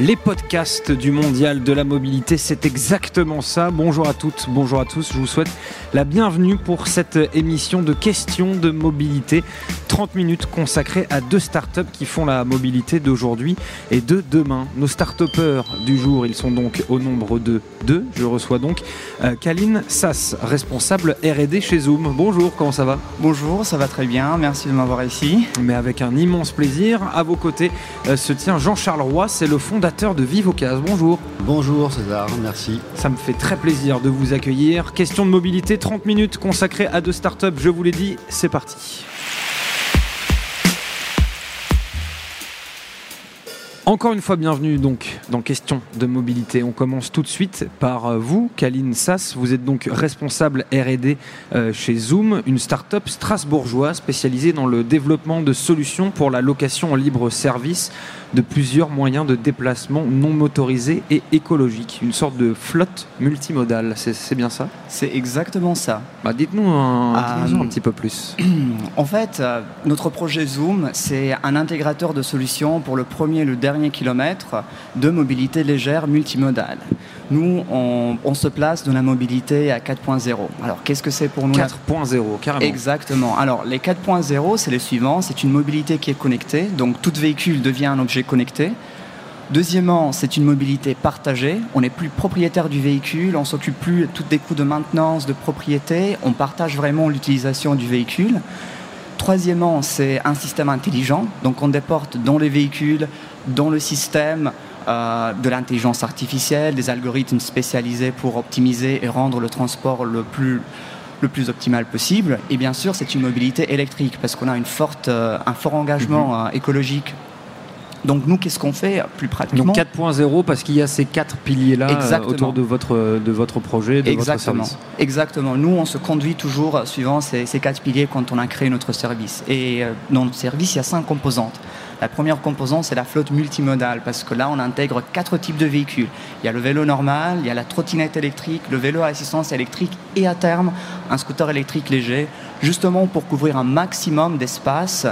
Les podcasts du Mondial de la Mobilité, c'est exactement ça. Bonjour à toutes, bonjour à tous. Je vous souhaite la bienvenue pour cette émission de questions de mobilité. 30 minutes consacrées à deux startups qui font la mobilité d'aujourd'hui et de demain. Nos start du jour, ils sont donc au nombre de deux. Je reçois donc euh, Kaline Sass, responsable RD chez Zoom. Bonjour, comment ça va? Bonjour, ça va très bien. Merci de m'avoir ici. Mais avec un immense plaisir. À vos côtés euh, se tient Jean-Charles Roy, c'est le fondateur de Vivocas. Bonjour. Bonjour César, merci. Ça me fait très plaisir de vous accueillir. Question de mobilité, 30 minutes consacrées à deux startups, je vous l'ai dit, c'est parti. Encore une fois, bienvenue donc dans Question de mobilité. On commence tout de suite par euh, vous, Kaline Sass. Vous êtes donc responsable R&D euh, chez Zoom, une start-up strasbourgeoise spécialisée dans le développement de solutions pour la location en libre service de plusieurs moyens de déplacement non motorisés et écologiques. Une sorte de flotte multimodale, c'est bien ça? C'est exactement ça. Bah, dites-nous un, un, petit peu plus. En fait, euh, notre projet Zoom, c'est un intégrateur de solutions pour le premier et le dernier kilomètre de mobilité légère multimodale. Nous, on, se place dans la mobilité à 4.0. Alors, qu'est-ce que c'est pour nous 4.0, carrément. Exactement. Alors, les 4.0, c'est les suivants. C'est une mobilité qui est connectée. Donc, tout véhicule devient un objet connecté. Deuxièmement, c'est une mobilité partagée. On n'est plus propriétaire du véhicule, on s'occupe plus de tous des coûts de maintenance, de propriété. On partage vraiment l'utilisation du véhicule. Troisièmement, c'est un système intelligent. Donc, on déporte dans les véhicules, dans le système, euh, de l'intelligence artificielle, des algorithmes spécialisés pour optimiser et rendre le transport le plus, le plus optimal possible. Et bien sûr, c'est une mobilité électrique parce qu'on a une forte, euh, un fort engagement mhm. euh, écologique donc nous, qu'est-ce qu'on fait plus pratiquement Donc 4.0 parce qu'il y a ces quatre piliers-là autour de votre, de votre projet, de Exactement. votre service. Exactement. Nous, on se conduit toujours suivant ces, ces, quatre piliers quand on a créé notre service. Et dans notre service, il y a cinq composantes. La première composante, c'est la flotte multimodale, parce que là, on intègre quatre types de véhicules. Il y a le vélo normal, il y a la trottinette électrique, le vélo à assistance électrique et à terme, un scooter électrique léger, justement pour couvrir un maximum d'espace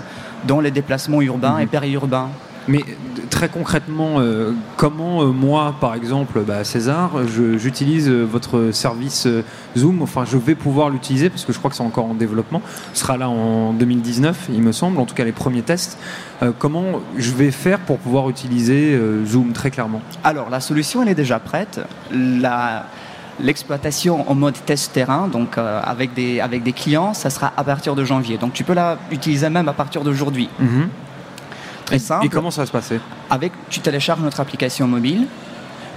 dans les déplacements urbains et mhm. périurbains. Mais très concrètement, euh, comment euh, moi, par exemple, bah, César, j'utilise euh, votre service Zoom, enfin je vais pouvoir l'utiliser parce que je crois que c'est encore en développement, ce sera là en 2019, il me semble, en tout cas les premiers tests. comment je vais faire pour pouvoir utiliser Zoom très clairement? Alors la solution, elle est déjà prête. l'exploitation en mode test terrain, donc avec, des, avec des clients, ça sera à partir de janvier. Donc tu peux la utiliser même à partir d'aujourd'hui. Mhm. Et comment ça va se passer? Avec, tu télécharges notre application mobile,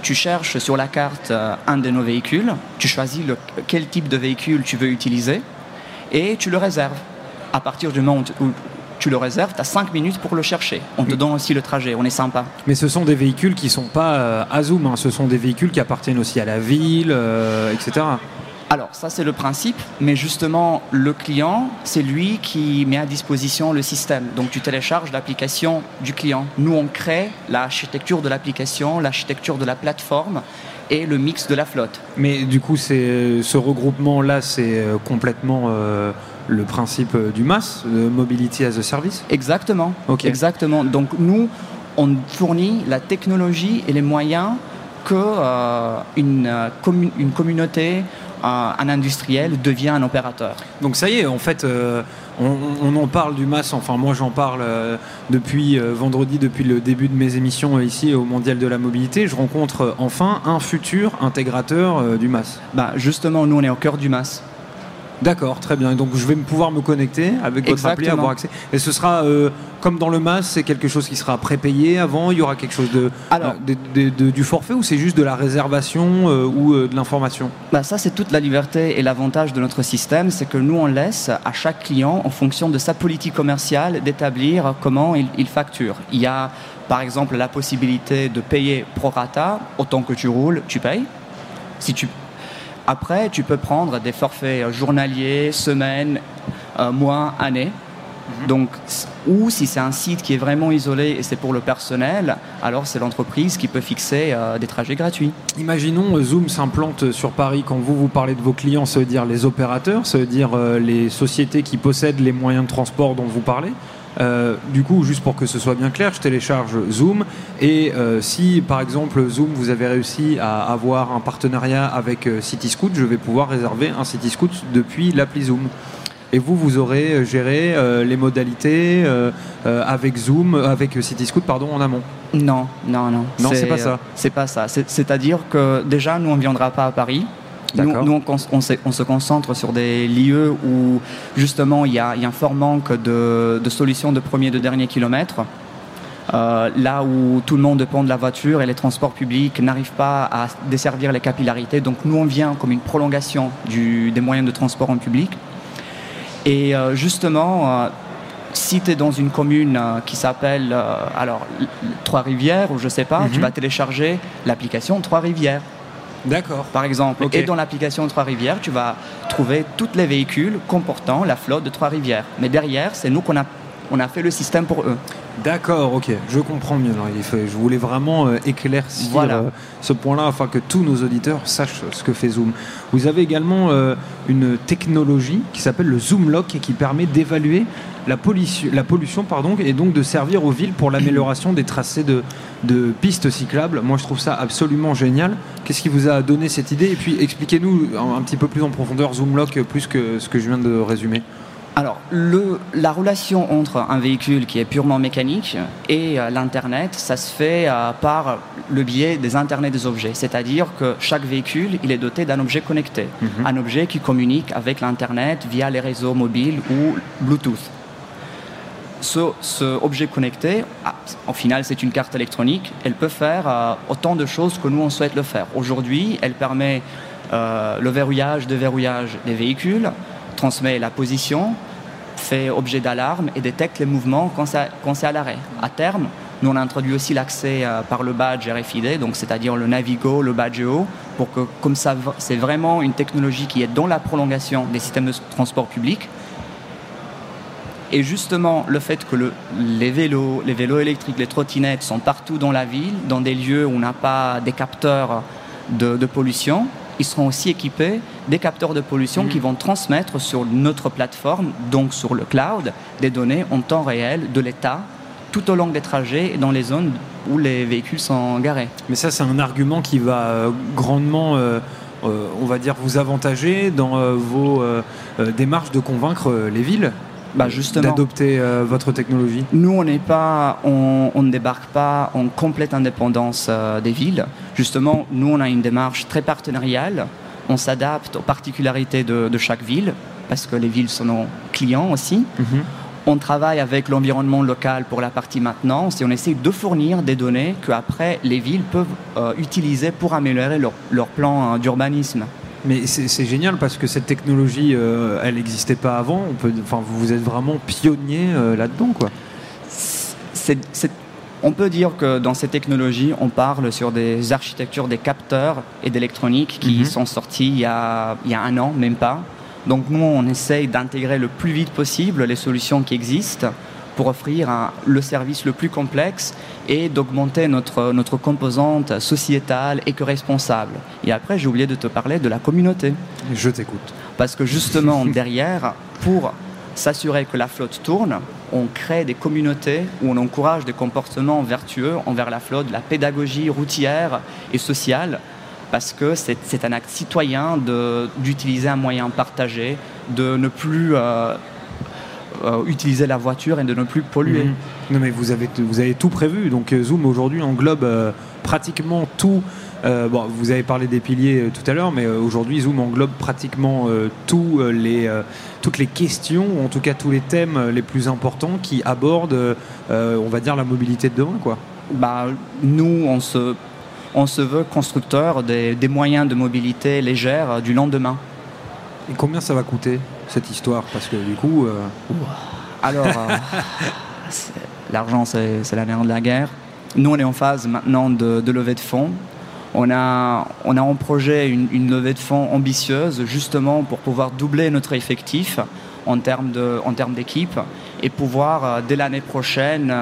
tu cherches sur la carte euh, un de nos véhicules, tu choisis le, quel type de véhicule tu veux utiliser et tu le réserves. À partir du moment où tu le réserves, tu as 5 minutes pour le chercher. On te donne aussi le trajet, on est sympa. Mais ce sont des véhicules qui ne sont pas euh, à Zoom, hein. ce sont des véhicules qui appartiennent aussi à la ville, euh, etc. Alors ça c'est le principe, mais justement le client, c'est lui qui met à disposition le système. Donc tu télécharges l'application du client. Nous on crée l'architecture de l'application, l'architecture de la plateforme et le mix de la flotte. Mais du coup c'est ce regroupement là c'est euh, complètement euh, le principe euh, du MAS, Mobility as a Service? Exactement. Exactement. Donc nous on fournit la technologie et les moyens que une, une communauté un, industriel devient un opérateur. Donc ça y est, en fait, euh, on, en parle du MAS, enfin moi j'en parle euh, depuis euh, vendredi, depuis le début de mes émissions ici au Mondial de la Mobilité. Je rencontre enfin un futur intégrateur du MAS. Bah, justement, nous on est au cœur du MAS. D'accord, très bien. Donc je vais pouvoir me connecter avec votre appli, avoir accès. Et ce sera euh, comme dans le MAS, c'est quelque chose qui sera prépayé avant? Il y aura quelque chose de, Alors, euh, du forfait ou c'est juste de la réservation euh, ou de l'information? Bah Ça, c'est toute la liberté et l'avantage de notre système, c'est que nous on laisse à chaque client, en fonction de sa politique commerciale, d'établir comment il, il facture. Il y a par exemple la possibilité de payer pro rata, autant que tu roules, tu payes. Si tu après, tu peux prendre des forfaits journaliers, semaines, euh, mois, années. Mhm. Donc, ou si c'est un site qui est vraiment isolé et c'est pour le personnel, alors c'est l'entreprise qui peut fixer euh, des trajets gratuits. Imaginons euh, Zoom s'implante sur Paris quand vous vous parlez de vos clients, ça veut dire les opérateurs, ça veut dire euh, les sociétés qui possèdent les moyens de transport dont vous parlez. Du coup, juste pour que ce soit bien clair, je télécharge Zoom et si par exemple Zoom vous avez réussi à avoir un partenariat avec CityScoot, je vais pouvoir réserver un CityScoot depuis l'appli Zoom et vous, vous aurez euh, géré euh, les modalités euh, avec Zoom, avec CityScoot, pardon, en amont. Non, non, non. Non, c'est pas ça. C'est pas ça. C'est-à-dire que déjà, nous, on ne viendra pas à Paris. Nous, nous on, on, se concentre sur des lieux où justement il y, a, un fort manque de, solutions de premier et de dernier kilomètre. là où tout le monde dépend de la voiture et les transports publics n'arrivent pas à desservir les capillarités. Donc nous, on vient comme une prolongation des moyens de transport en public. Et euh, justement, euh, si tu es dans une commune euh, qui s'appelle alors Trois-Rivières ou je sais pas, tu mhm. vas télécharger l'application Trois-Rivières. D'accord. Par exemple. Et dans l'application Trois-Rivières, tu vas trouver tous les véhicules comportant la flotte de Trois-Rivières. Mais derrière, c'est nous qu'on a, on a fait le système pour eux. D'accord, ok, je comprends mieux. Je voulais vraiment euh, éclaircir euh, ce point-là afin que tous nos auditeurs sachent ce que fait Zoom. Vous avez également euh, une technologie qui s'appelle le Zoom Lock et qui permet d'évaluer la pollution, la pollution pardon, et donc de servir aux villes pour l'amélioration des tracés de, de, pistes cyclables. Moi, je trouve ça absolument génial. Qu'est-ce qui vous a donné cette idée? Et puis, expliquez-nous un, un petit peu plus en profondeur Zoom Lock, plus que ce que je viens de résumer. Alors, la relation entre un véhicule qui est purement mécanique et euh, l'Internet, ça se fait euh, par le biais des Internets des objets. C'est-à-dire que chaque véhicule, il est doté d'un objet connecté, mhm. un objet qui communique avec l'Internet via les réseaux mobiles ou Bluetooth. Ce, objet connecté, ah, au final, c'est une carte électronique. Elle peut faire euh, autant de choses que nous, on souhaite le faire. Aujourd'hui, elle permet le verrouillage, déverrouillage des véhicules, transmet la position, fait objet d'alarme et détecte les mouvements quand c'est à l'arrêt. À terme, nous on a introduit aussi l'accès euh, par le badge RFID, donc c'est-à-dire le Navigo, le badge EO, pour que comme ça c'est vraiment une technologie qui est dans la prolongation des systèmes de transport public. Et justement, le fait que les vélos, les vélos électriques, les trottinettes sont partout dans la ville, dans des lieux où on n'a pas des capteurs de pollution, ils seront aussi équipés des capteurs de pollution qui mm. vont transmettre sur notre plateforme, donc sur le cloud, des données en temps réel de l'état tout au long des trajets et dans les zones où les véhicules sont garés. Mais ça, c'est un argument qui va euh, grandement, euh, euh, on va dire, vous avantager dans vos démarches de convaincre les villes bah d'adopter euh, votre technologie Nous, on n'est pas, on, ne débarque pas en complète indépendance euh, des villes. Justement, nous, on a une démarche très partenariale. On s'adapte aux particularités de, chaque ville parce que les villes sont nos clients aussi. Mhm. On travaille avec l'environnement local pour la partie maintenance et on essaie de fournir des données que après les villes peuvent euh, utiliser pour améliorer leur, leur plan d'urbanisme. Mais c'est génial parce que cette technologie, euh, elle n'existait pas avant. On peut, enfin, vous êtes vraiment pionnier euh, là-dedans, quoi. on peut dire que dans ces technologies, on parle sur des architectures des capteurs et d'électronique qui mhm. sont sortis il y, a, il y, a, un an, même pas. Donc nous, on essaye d'intégrer le plus vite possible les solutions qui existent pour offrir le service le plus complexe et d'augmenter notre, notre composante sociétale et que responsable. Et après, j'ai oublié de te parler de la communauté. Je t'écoute. Parce que justement, derrière, pour s'assurer que la flotte tourne, on crée des communautés où on encourage des comportements vertueux envers la flotte, la pédagogie routière et sociale, parce que c'est un acte citoyen d'utiliser un moyen partagé, de ne plus euh, euh, utiliser la voiture et de ne plus polluer. Mhm. Non mais vous avez, vous avez tout prévu. Donc euh, Zoom aujourd'hui englobe euh, pratiquement tout. bon, vous avez parlé des piliers tout à l'heure, mais aujourd'hui Zoom englobe pratiquement tous les, toutes les questions, ou en tout cas tous les thèmes les plus importants qui abordent, on va dire, la mobilité de demain. Quoi. Bah, nous, on se, on se veut constructeur des, des moyens de mobilité légère du lendemain. Et combien ça va coûter cette histoire? Parce que du coup. Euh, Alors, euh, l'argent, c'est la nerf de la guerre. Nous, on est en phase maintenant de, levée de fonds. On a, on a en projet une, levée de fonds ambitieuse, justement pour pouvoir doubler notre effectif en termes d'équipe et pouvoir, euh, dès l'année prochaine,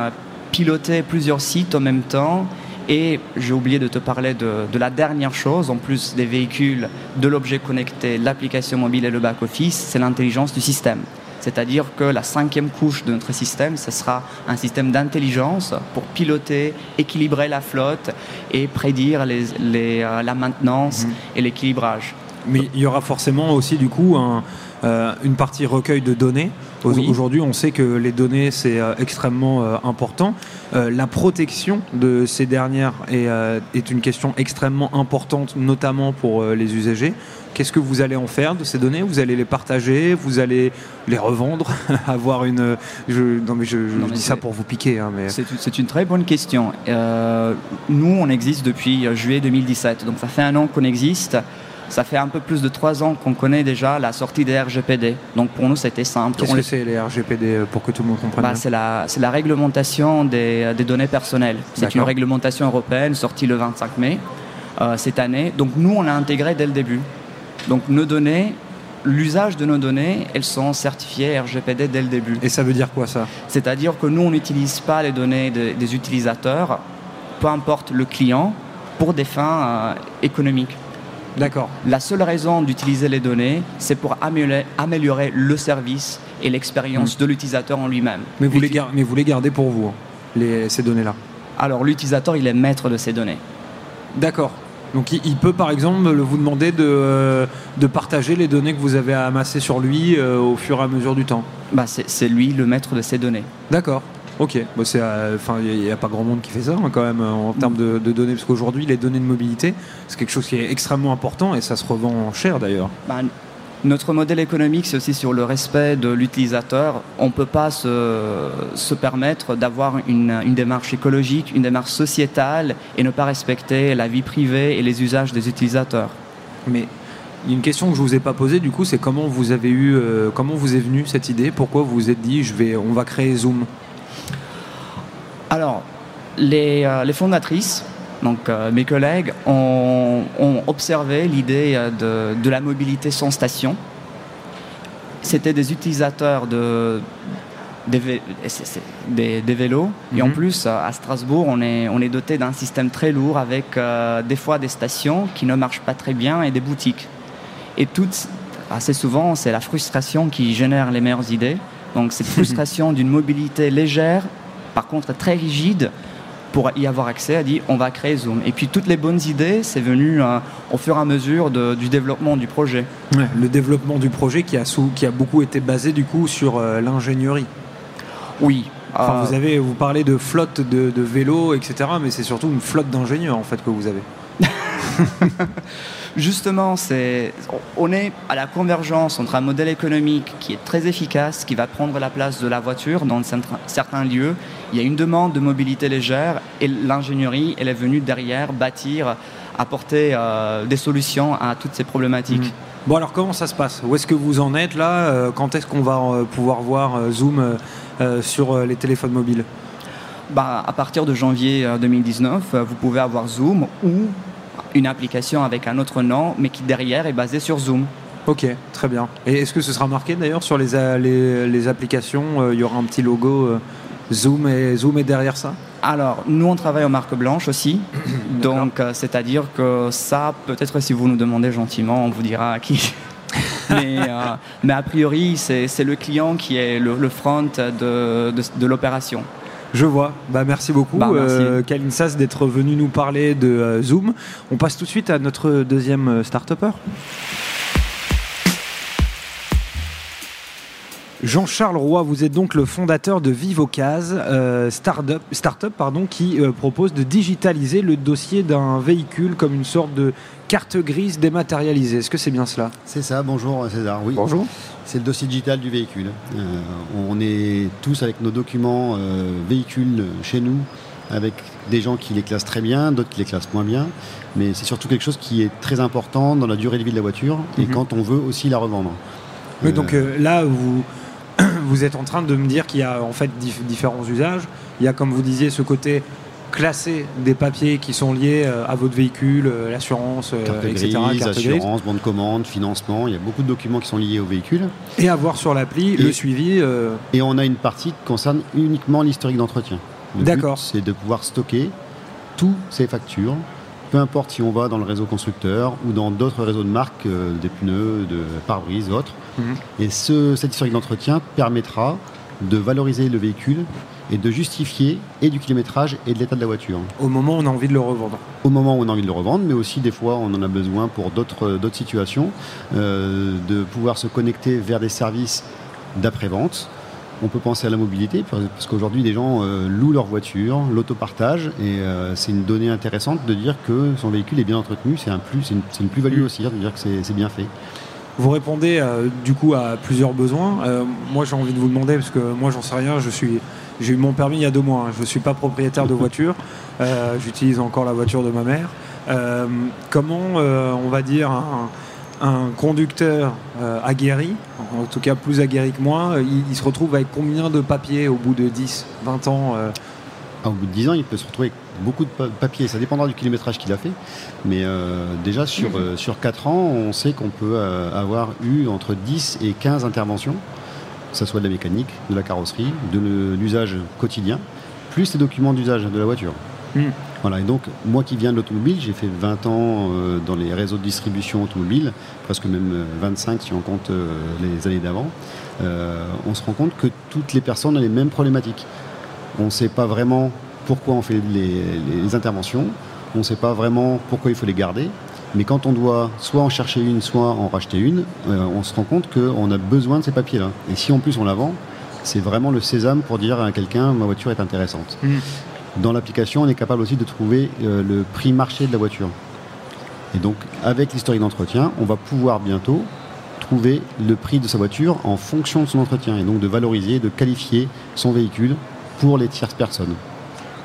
piloter plusieurs sites en même temps. Et j'ai oublié de te parler de, de, la dernière chose, en plus des véhicules, de l'objet connecté, l'application mobile et le back-office, c'est l'intelligence du système. C'est-à-dire que la cinquième couche de notre système, ce sera un système d'intelligence pour piloter, équilibrer la flotte et prédire les, les, euh, la maintenance mmh. et l'équilibrage. Mais il y aura forcément aussi du coup un, euh, une partie recueil de données. Oui. Aujourd'hui, on sait que les données, c'est euh, extrêmement euh, important. Euh, la protection de ces dernières est, est, une question extrêmement importante, notamment pour les usagers. Qu'est-ce que vous allez en faire de ces données? Vous allez les partager? Vous allez les revendre? Avoir une. Je, non, mais je, je non, mais dis ça pour vous piquer. Hein, mais... C'est une très bonne question. nous, on existe depuis juillet 2017. Donc, ça fait un an qu'on existe. Ça fait un peu plus de trois ans qu'on connaît déjà la sortie des RGPD. Donc pour nous, c'était simple. Qu'est-ce que c'est les RGPD pour que tout le monde comprenne bah, C'est la, la, réglementation des, des, données personnelles. C'est une réglementation européenne sortie le 25 mai euh, cette année. Donc nous, on l'a intégré dès le début. Donc nos données, l'usage de nos données, elles sont certifiées RGPD dès le début. Et ça veut dire quoi ça? C'est-à-dire que nous, on n'utilise pas les données de, des utilisateurs, peu importe le client, pour des fins euh, économiques. D'accord. La seule raison d'utiliser les données, c'est pour améliorer, améliorer, le service et l'expérience mmh. de l'utilisateur en lui-même. Mais, vous les mais vous les gardez pour vous, les, ces données-là Alors l'utilisateur, il est maître de ces données. D'accord. Donc il, peut par exemple vous demander de, de, partager les données que vous avez amassées sur lui euh, au fur et à mesure du temps bah, C'est lui le maître de ces données. D'accord. Ok, bon, il n'y a, a, pas grand monde qui fait ça hein, quand même en termes de, de données, parce qu'aujourd'hui les données de mobilité, c'est quelque chose qui est extrêmement important et ça se revend cher d'ailleurs. Bah, notre modèle économique, c'est aussi sur le respect de l'utilisateur. On ne peut pas se, se permettre d'avoir une, une, démarche écologique, une démarche sociétale et ne pas respecter la vie privée et les usages des utilisateurs. Mais il y a une question que je vous ai pas posée, du coup, c'est comment vous avez eu, euh, comment vous est venue cette idée? Pourquoi vous vous êtes dit, je vais, on va créer Zoom? Alors, les, euh, les, fondatrices, donc euh, mes collègues, ont, ont observé l'idée de, de, la mobilité sans station. C'était des utilisateurs de, des, des, des vélos. Mm -hmm. Et en plus, à Strasbourg, on est, on est doté d'un système très lourd avec euh, des fois des stations qui ne marchent pas très bien et des boutiques. Et toutes, assez souvent, c'est la frustration qui génère les meilleures idées. Donc cette frustration d'une mobilité légère par contre très rigide pour y avoir accès, a dit on va créer Zoom. Et puis toutes les bonnes idées, c'est venu euh, au fur et à mesure de, du développement du projet. Ouais, le développement du projet qui a, sous, qui a beaucoup été basé du coup sur euh, l'ingénierie. Oui. Enfin, euh... vous, avez, vous parlez de flotte de, de vélos, etc. Mais c'est surtout une flotte d'ingénieurs en fait que vous avez. Justement, on est à la convergence entre un modèle économique qui est très efficace, qui va prendre la place de la voiture dans certains lieux. Il y a une demande de mobilité légère et l'ingénierie, elle est venue derrière bâtir, apporter euh, des solutions à toutes ces problématiques. Mmh. Bon alors comment ça se passe? Où est-ce que vous en êtes là? Euh, Quand est-ce qu'on va euh, pouvoir voir Zoom sur les téléphones mobiles? Bah, À partir de janvier 2019, vous pouvez avoir Zoom ou une application avec un autre nom, mais qui derrière est basée sur Zoom. Ok, très bien. Et est-ce que ce sera marqué d'ailleurs sur les, les, les applications euh, Il y aura un petit logo euh, Zoom, et, Zoom est derrière ça? Alors, nous on travaille en marque blanche aussi. Donc, euh, c'est-à-dire que ça, peut-être si vous nous demandez gentiment, on vous dira à qui. mais, mais, a priori, c'est le client qui est le, le front de, de, de l'opération. Je vois. Bah, merci beaucoup, bah, euh, Kalinsas, d'être venu nous parler de euh, Zoom. On passe tout de suite à notre deuxième euh, start-upper. Jean-Charles Roy, vous êtes donc le fondateur de Vivocase, euh, start-up, start pardon, qui euh, propose de digitaliser le dossier d'un véhicule comme une sorte de carte grise dématérialisée. Est-ce que c'est bien cela? C'est ça, bonjour César. Oui. Bonjour. C'est le dossier digital du véhicule. Euh, on est tous avec nos documents euh, véhicules chez nous, avec des gens qui les classent très bien, d'autres qui les classent moins bien. Mais c'est surtout quelque chose qui est très important dans la durée de vie de la voiture et -hmm. quand on veut aussi la revendre. Oui, donc euh, là, vous, vous êtes en train de me dire qu'il y a en fait dif différents usages. Il y a, comme vous disiez, ce côté classer des papiers qui sont liés euh, à votre véhicule, euh, l'assurance, euh, Carte etc. grise, carte assurance, bon de commande, financement, il y a beaucoup de documents qui sont liés au véhicule. Et avoir sur l'appli le suivi. euh, Et on a une partie qui concerne uniquement l'historique d'entretien. D'accord. C'est de pouvoir stocker toutes ces factures, peu importe si on va dans le réseau constructeur ou dans d'autres réseaux de marques, euh, des pneus, de pare-brise, autres. Mhm. Et ce, cet historique d'entretien permettra de valoriser le véhicule et de justifier et du kilométrage et de l'état de la voiture. au moment où on a envie de le revendre. Au moment où on a envie de le revendre, mais aussi des fois on en a besoin pour d'autres d'autres situations, euh, de pouvoir se connecter vers des services d'après-vente. On peut penser à la mobilité, parce qu'aujourd'hui les gens euh, louent leur voiture, l'autopartage, et euh, c'est une donnée intéressante de dire que son véhicule est bien entretenu, c'est un plus, c'est une, une plus-value Mm. aussi, hein, de dire que c'est bien fait. Vous répondez euh, du coup à plusieurs besoins. Euh, moi, j'ai envie de vous demander parce que moi, j'en sais rien. Je suis, j'ai eu mon permis il y a deux mois. hein. Je suis pas propriétaire de voiture. Euh, J'utilise encore la voiture de ma mère. Comment, on va dire, un, conducteur aguerri, en tout cas plus aguerri que moi, il, se retrouve avec combien de papiers au bout de 10, 20 ans Au bout de 10 ans, il peut se retrouver avec beaucoup de pa- papiers. Ça dépendra du kilométrage qu'il a fait. Mais euh, déjà, sur, euh, sur 4 ans, on sait qu'on peut euh, avoir eu entre 10 et 15 interventions, que ce soit de la mécanique, de la carrosserie, de l'usage quotidien, plus les documents d'usage de la voiture. Mm. Voilà, et donc, moi qui viens de l'automobile, j'ai fait 20 ans euh, dans les réseaux de distribution automobile, presque même euh, 25 si on compte euh, les années d'avant. Euh, on se rend compte que toutes les personnes ont les mêmes problématiques. On ne sait pas vraiment pourquoi on fait les, les interventions, on ne sait pas vraiment pourquoi il faut les garder, mais quand on doit soit en chercher une, soit en racheter une, euh, on se rend compte qu'on a besoin de ces papiers-là. Et si en plus on la vend, c'est vraiment le sésame pour dire à quelqu'un ma voiture est intéressante. Mm. Dans l'application, on est capable aussi de trouver euh, le prix marché de la voiture. Et donc, avec l'historique d'entretien, on va pouvoir bientôt trouver le prix de sa voiture en fonction de son entretien et donc de valoriser, de qualifier son véhicule pour les tierces personnes.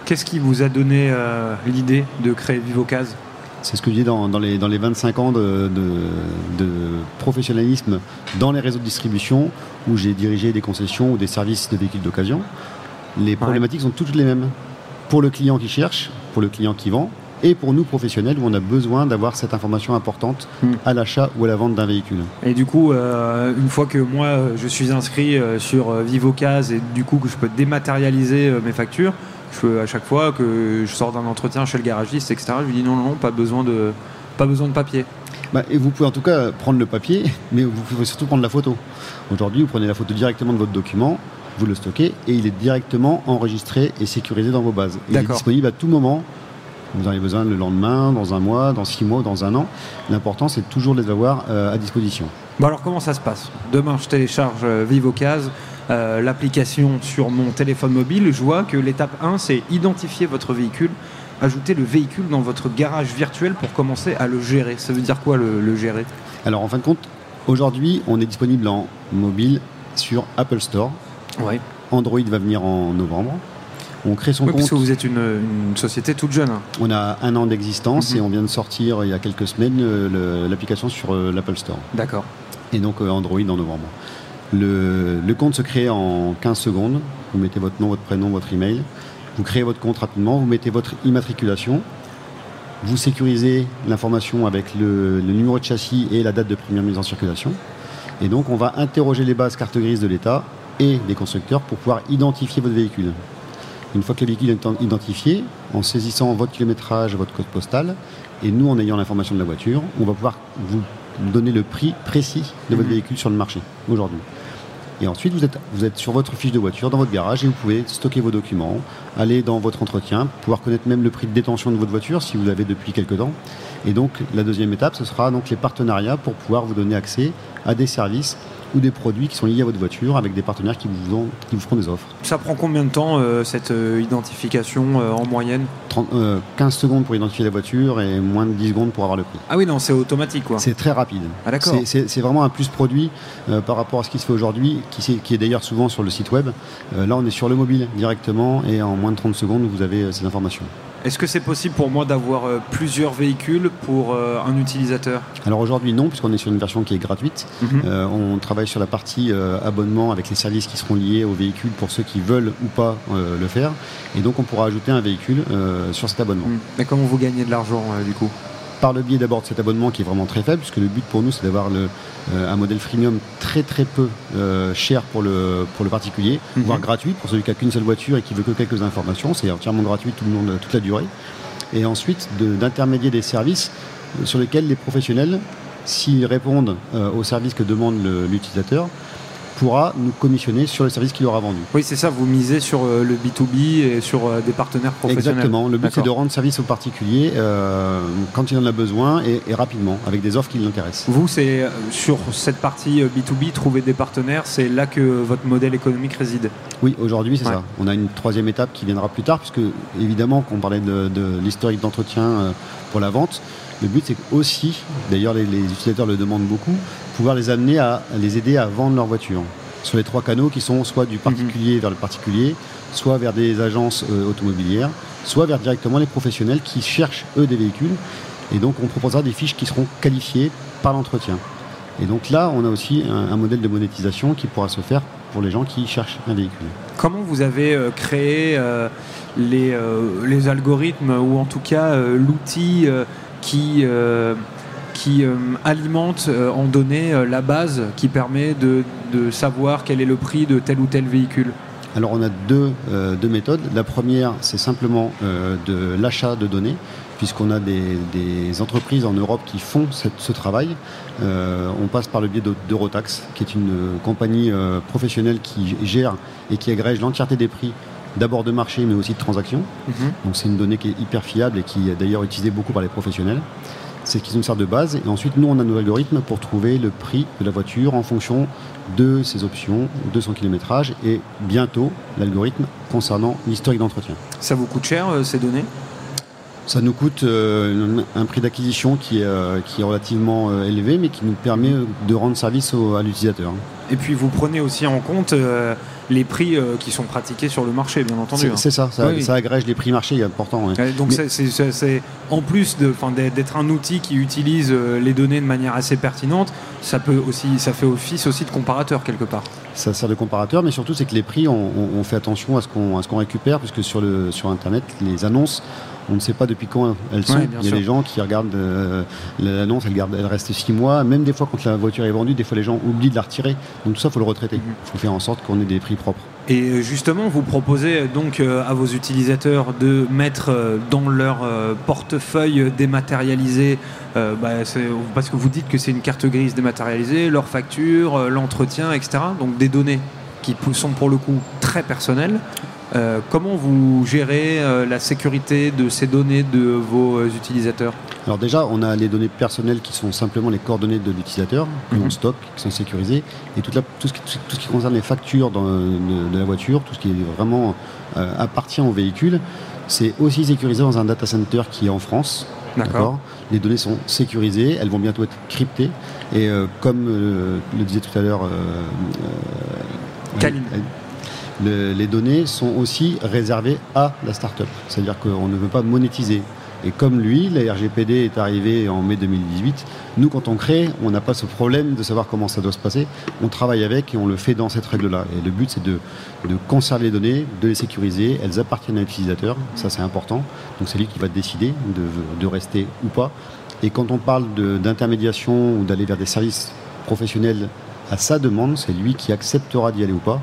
Qu'est-ce qui vous a donné euh, l'idée de créer Vivocase C'est ce que je dis dans, dans les, dans les 25 ans de, de- de professionnalisme dans les réseaux de distribution où j'ai dirigé des concessions ou des services de véhicules d'occasion. Les problématiques sont toutes les mêmes. Pour le client qui cherche, pour le client qui vend, et pour nous professionnels où on a besoin d'avoir cette information importante Mm. à l'achat ou à la vente d'un véhicule. Et du coup, euh, une fois que moi je suis inscrit euh, sur euh, Vivocase et du coup que je peux dématérialiser mes factures, je peux à chaque fois que je sors d'un entretien chez le garagiste, etc., je lui dis non, non, non, pas besoin de, pas besoin de papier. Bah, et vous pouvez en tout cas prendre le papier, mais vous pouvez surtout prendre la photo. Aujourd'hui, vous prenez la photo directement de votre document, vous le stockez et il est directement enregistré et sécurisé dans vos bases. Il est disponible à tout moment. Vous en avez besoin le lendemain, dans un mois, dans six mois, dans un an. L'important, c'est toujours de les avoir euh, à disposition. Bon alors comment ça se passe? Demain je télécharge euh, Vivocase, euh, l'application sur mon téléphone mobile, je vois que l'étape 1 c'est identifier votre véhicule, ajouter le véhicule dans votre garage virtuel pour commencer à le gérer. Ça veut dire quoi le, le gérer? Alors, en fin de compte, aujourd'hui, on est disponible en mobile sur Apple Store. Ouais. Android va venir en novembre. On crée son Oui, parce compte. que vous êtes une, une société toute jeune. hein. On a un an d'existence Mhm. et on vient de sortir il y a quelques semaines euh, l'application sur euh, l'Apple Store. D'accord. et donc euh, Android en novembre. Le, le compte se crée en 15 secondes. Vous mettez votre nom, votre prénom, votre email. Vous créez votre compte rapidement. Vous mettez votre immatriculation. Vous sécurisez l'information avec le, le numéro de châssis et la date de première mise en circulation. Et donc, on va interroger les bases carte grise de l'État et des constructeurs pour pouvoir identifier votre véhicule. Une fois que le véhicule est identifié, en saisissant votre kilométrage, votre code postal, et nous, en ayant l'information de la voiture, on va pouvoir vous donner le prix précis de votre Mhm. véhicule sur le marché aujourd'hui. Et ensuite, vous êtes, vous êtes sur votre fiche de voiture, dans votre garage, et vous pouvez stocker vos documents, aller dans votre entretien, pouvoir connaître même le prix de détention de votre voiture si vous l'avez depuis quelques temps. Et donc, la deuxième étape, ce sera donc les partenariats pour pouvoir vous donner accès à des services ou des produits qui sont liés à votre voiture avec des partenaires qui vous, ont- qui vous feront des offres. Ça prend combien de temps euh, cette euh, identification euh, en moyenne? 30, euh, 15 secondes pour identifier la voiture et moins de 10 secondes pour avoir le prix. Ah oui, non, c'est automatique quoi. C'est très rapide. Ah d'accord. C'est- vraiment un plus produit par rapport à ce qui se fait aujourd'hui, qui, qui est d'ailleurs souvent sur le site web. Là, on est sur le mobile directement et en moins de 30 secondes, vous avez ces informations. Est-ce que c'est possible pour moi d'avoir euh, plusieurs véhicules pour euh, un utilisateur? Alors aujourd'hui non, puisqu'on est sur une version qui est gratuite. Mhm. Euh, on travaille sur la partie abonnement avec les services qui seront liés au véhicule pour ceux qui veulent ou pas le faire. Et donc on pourra ajouter un véhicule sur cet abonnement. Mm. Mais comment vous gagnez de l'argent du coup? Par le biais d'abord de cet abonnement qui est vraiment très faible, puisque le but pour nous c'est d'avoir euh, un modèle freemium très très peu euh, cher pour le, pour le particulier, Mhm. voire gratuit pour celui qui a qu'une seule voiture et qui veut que quelques informations. C'est entièrement gratuit tout le long de toute la durée. Et ensuite de- d'intermédier des services sur lesquels les professionnels, s'ils répondent euh, aux services que demande l'utilisateur, pourra nous commissionner sur le service qu'il aura vendu. Oui, c'est ça, vous misez sur euh, le B2B et sur euh, des partenaires professionnels. Exactement. Le but c'est de rendre service aux particuliers euh, quand il en a besoin et, et rapidement, avec des offres qui l'intéressent. Vous, c'est sur cette partie euh, B2B, trouver des partenaires, c'est là que votre modèle économique réside. Oui, aujourd'hui c'est Ouais. ça. On a une troisième étape qui viendra plus tard, puisque évidemment, qu'on parlait de, de l'historique d'entretien pour la vente, le but c'est aussi, d'ailleurs les, utilisateurs le demandent beaucoup, pouvoir les amener à, les aider à vendre leur voiture sur les trois canaux qui sont soit du particulier vers le particulier, soit vers des agences euh, automobilières, soit vers directement les professionnels qui cherchent eux des véhicules. Et donc on proposera des fiches qui seront qualifiées par l'entretien. Et donc là, on a aussi un, modèle de monétisation qui pourra se faire pour les gens qui cherchent un véhicule. Comment vous avez euh, créé euh, les, euh, les algorithmes ou en tout cas l'outil qui, euh, euh, alimente euh, en données la base qui permet de, savoir quel est le prix de tel ou tel véhicule Alors on a deux, méthodes. La première, c'est simplement de l'achat de données, puisqu'on a des, entreprises en Europe qui font ce travail. On passe par le biais de- d'Eurotax, qui est une compagnie professionnelle qui gère et qui agrège l'entièreté des prix, d'abord de marché, mais aussi de transactions. Donc c'est une donnée qui est hyper fiable et qui est d'ailleurs utilisée beaucoup par les professionnels. C'est ce qui nous sert de base. Et ensuite, nous, on a nos algorithmes pour trouver le prix de la voiture en fonction de ses options, de son kilométrage et bientôt l'algorithme concernant l'historique d'entretien. Ça vous coûte cher euh, ces données? Ça nous coûte euh, un prix d'acquisition qui est, euh, qui est relativement euh, élevé, mais qui nous permet de rendre service au- à l'utilisateur. Et puis vous prenez aussi en compte les prix euh, qui sont pratiqués sur le marché, bien entendu. C'est hein. ça, ça, Oui, oui. ça agrège les prix marché, important. ouais. Donc Mais- c'est- en plus d'être un outil qui utilise euh, les données de manière assez pertinente, ça peut aussi ça fait office aussi de comparateur quelque part. Ça sert de comparateur, mais surtout c'est que les prix, on, on- on fait attention à ce qu'on à ce qu'on récupère, puisque sur le sur internet, les annonces, on ne sait pas depuis quand elles sont. Ouais, Il y a sûr. des gens qui regardent euh, l'annonce, elle, garde, elle reste six mois. Même des fois, quand la voiture est vendue, des fois les gens oublient de la retirer. Donc tout ça, faut le retraiter. Il Mhm. faut faire en sorte qu'on ait des prix propres. Et euh, justement, vous proposez euh, donc euh, à vos utilisateurs de mettre dans leur portefeuille dématérialisé, euh, bah, parce que vous dites que c'est une carte grise dématérialisée, leur facture, l'entretien, etc. Donc des données qui sont pour le coup très personnelles. Euh, comment vous gérez euh, la sécurité de ces données de vos euh, utilisateurs? Alors déjà, on a les données personnelles qui sont simplement les coordonnées de l'utilisateur, que Mhm. l'on stocke, qui sont sécurisées, et toute la- tout, ce qui, tout ce qui concerne les factures dans- de, de la voiture, tout ce qui est vraiment appartient au véhicule, c'est aussi sécurisé dans un data center qui est en France. D'accord. Les données sont sécurisées, elles vont bientôt être cryptées, et comme le disait tout à l'heure, Kaline. Le- les données sont aussi réservées à la start-up. C'est-à-dire qu'on ne veut pas monétiser. Et comme lui, la RGPD est arrivée en mai 2018, nous, quand on crée, on n'a pas ce problème de savoir comment ça doit se passer. On travaille avec et on le fait dans cette règle-là. Et le but, c'est de, conserver les données, de les sécuriser. Elles appartiennent à l'utilisateur. Ça, c'est important. Donc, c'est lui qui va décider de, rester ou pas. Et quand on parle d'intermédiation ou d'aller vers des services professionnels à sa demande, c'est lui qui acceptera d'y aller ou pas.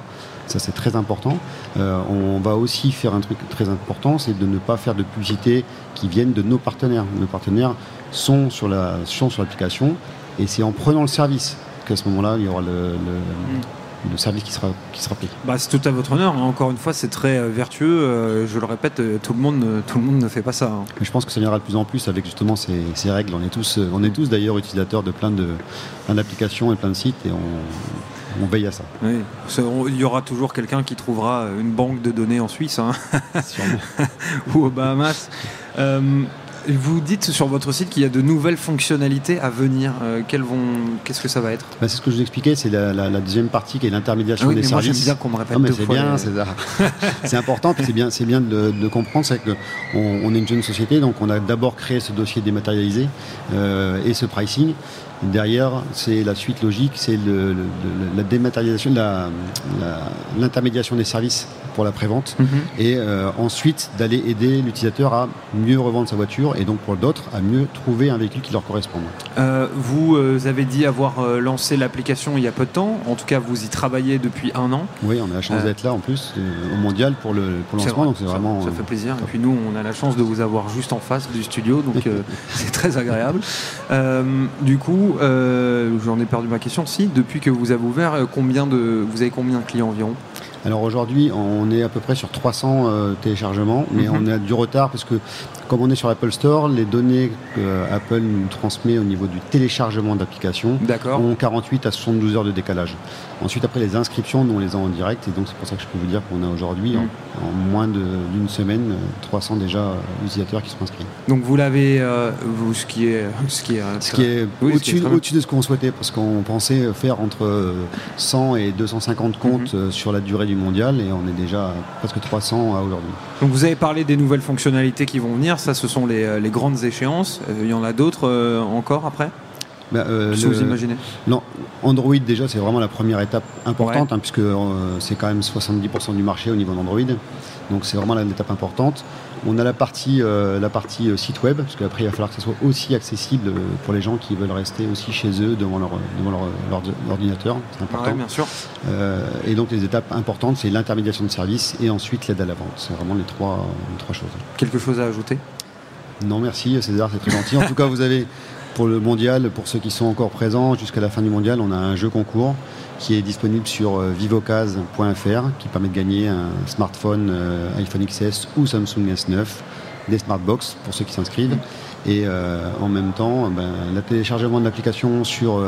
Ça, c'est très important. Euh, on va aussi faire un truc très important, c'est de ne pas faire de publicité qui viennent de nos partenaires. Nos partenaires sont sur la sont sur l'application et c'est en prenant le service qu'à ce moment-là, il y aura le, le- le service qui sera, qui sera pris. Bah, c'est tout à votre honneur. Encore une fois, c'est très euh, vertueux. Euh, je le répète, euh, tout le monde, tout le monde ne fait pas ça. hein. Mais je pense que ça viendra de plus en plus avec justement ces, ces règles. On est tous, on est tous d'ailleurs utilisateurs de plein de plein d'applications et plein de sites et on, on veille à ça. Oui. Il y aura toujours quelqu'un qui trouvera euh, une banque de données en Suisse hein, ou aux Bahamas. Euh, vous dites sur votre site qu'il y a de nouvelles fonctionnalités à venir. Euh, vont, qu'est-ce que ça va être? Bah, C'est ce que je vous expliquais, c'est la, deuxième partie qui est l'intermédiation oui, des mais services. Moi, bien qu'on me répète non, c'est bien, c'est important, c'est bien, bien de, de comprendre, c'est que on, est une jeune société, donc on a d'abord créé ce dossier dématérialisé euh, et ce pricing. Derrière, c'est la suite logique, c'est le, la dématérialisation, l'intermédiation des services pour la prévente, mhm. et euh, ensuite d'aller aider l'utilisateur à mieux revendre sa voiture et donc pour d'autres à mieux trouver un véhicule qui leur corresponde. Euh, vous euh, avez dit avoir lancé l'application il y a peu de temps, en tout cas vous y travaillez depuis un an. Oui, on a la chance d'être là en plus au mondial pour le, lancement, donc c'est vraiment. Ça, fait plaisir. Et puis nous, on a la chance de vous avoir juste en face du studio, donc c'est très agréable. du coup, j'en ai perdu ma question. Si, depuis que vous avez ouvert, combien de, vous avez combien de clients environ? Alors aujourd'hui, on est à peu près sur 300 euh, téléchargements, mais mhm. on a du retard parce que comme on est sur l'Apple Store, les données que Apple nous transmet au niveau du téléchargement d'applications ont 48 à 72 heures de décalage. Ensuite, après les inscriptions, nous on les a en direct, et donc c'est pour ça que je peux vous dire qu'on a aujourd'hui, en, mhm. moins d'une semaine, 300 déjà euh, utilisateurs qui sont inscrits. Donc vous l'avez, euh, vous, ce qui est, ce qui est, ce qui est au-dessus, de ce qu'on souhaitait, parce qu'on pensait faire entre 100 et 250 comptes mhm. sur la durée du mondial et on est déjà presque 300 à aujourd'hui. Donc vous avez parlé des nouvelles fonctionnalités qui vont venir, ça ce sont les, euh, grandes échéances. Euh, il y en a d'autres euh, encore après? Bah, vous imaginez? Non, Android déjà c'est vraiment la première étape importante hein, puisque c'est quand même 70% du marché au niveau d'Android. Donc c'est vraiment l'étape importante. On a la partie, euh, la partie euh, site web, parce qu'après il va falloir que ça soit aussi accessible euh, pour les gens qui veulent rester aussi chez eux devant leur, devant leur, ordinateur. C'est important. bien sûr. et donc les étapes importantes, c'est l'intermédiation de services et ensuite l'aide à la vente. C'est vraiment les trois, les trois choses. Quelque chose à ajouter? Non, merci César, c'est très gentil. En tout cas, vous avez pour le mondial, pour ceux qui sont encore présents jusqu'à la fin du mondial, on a un jeu concours qui est disponible sur euh, vivocase.fr qui permet de gagner un smartphone euh, iPhone XS ou Samsung S9, des smartbox pour ceux qui s'inscrivent. Et euh, en même temps, ben, le téléchargement de l'application sur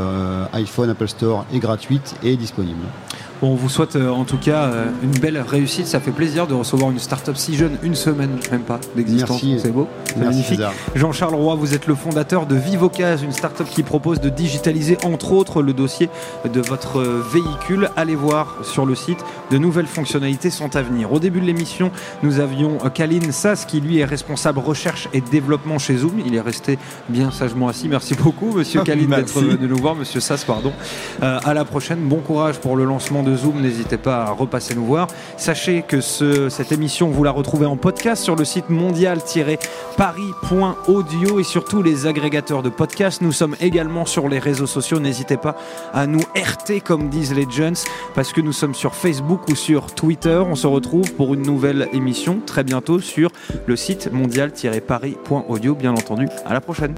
iPhone, Apple Store est gratuite et disponible on vous souhaite euh, en tout cas euh, une belle réussite. Ça fait plaisir de recevoir une start-up si jeune, une semaine même pas d'existence. C'est beau, c'est magnifique. Jean-Charles Roy, vous êtes le fondateur de Vivocase, une start-up qui propose de digitaliser entre autres le dossier de votre véhicule. Allez voir sur le site, de nouvelles fonctionnalités sont à venir. Au début de l'émission, nous avions Kaline Sass qui lui est responsable recherche et développement chez Zoom. Il est resté bien sagement assis. Merci beaucoup, monsieur Kaline, d'être venu nous voir, monsieur Sass, pardon. Euh, à la prochaine. Bon courage pour le lancement de Zoom, n'hésitez pas à repasser nous voir. Sachez que cette émission, vous la retrouvez en podcast sur le site mondial-paris.audio et sur tous les agrégateurs de podcasts. Nous sommes également sur les réseaux sociaux. N'hésitez pas à nous RT comme disent les jeunes parce que nous sommes sur Facebook ou sur Twitter. On se retrouve pour une nouvelle émission très bientôt sur le site mondial-paris.audio, bien entendu. À la prochaine.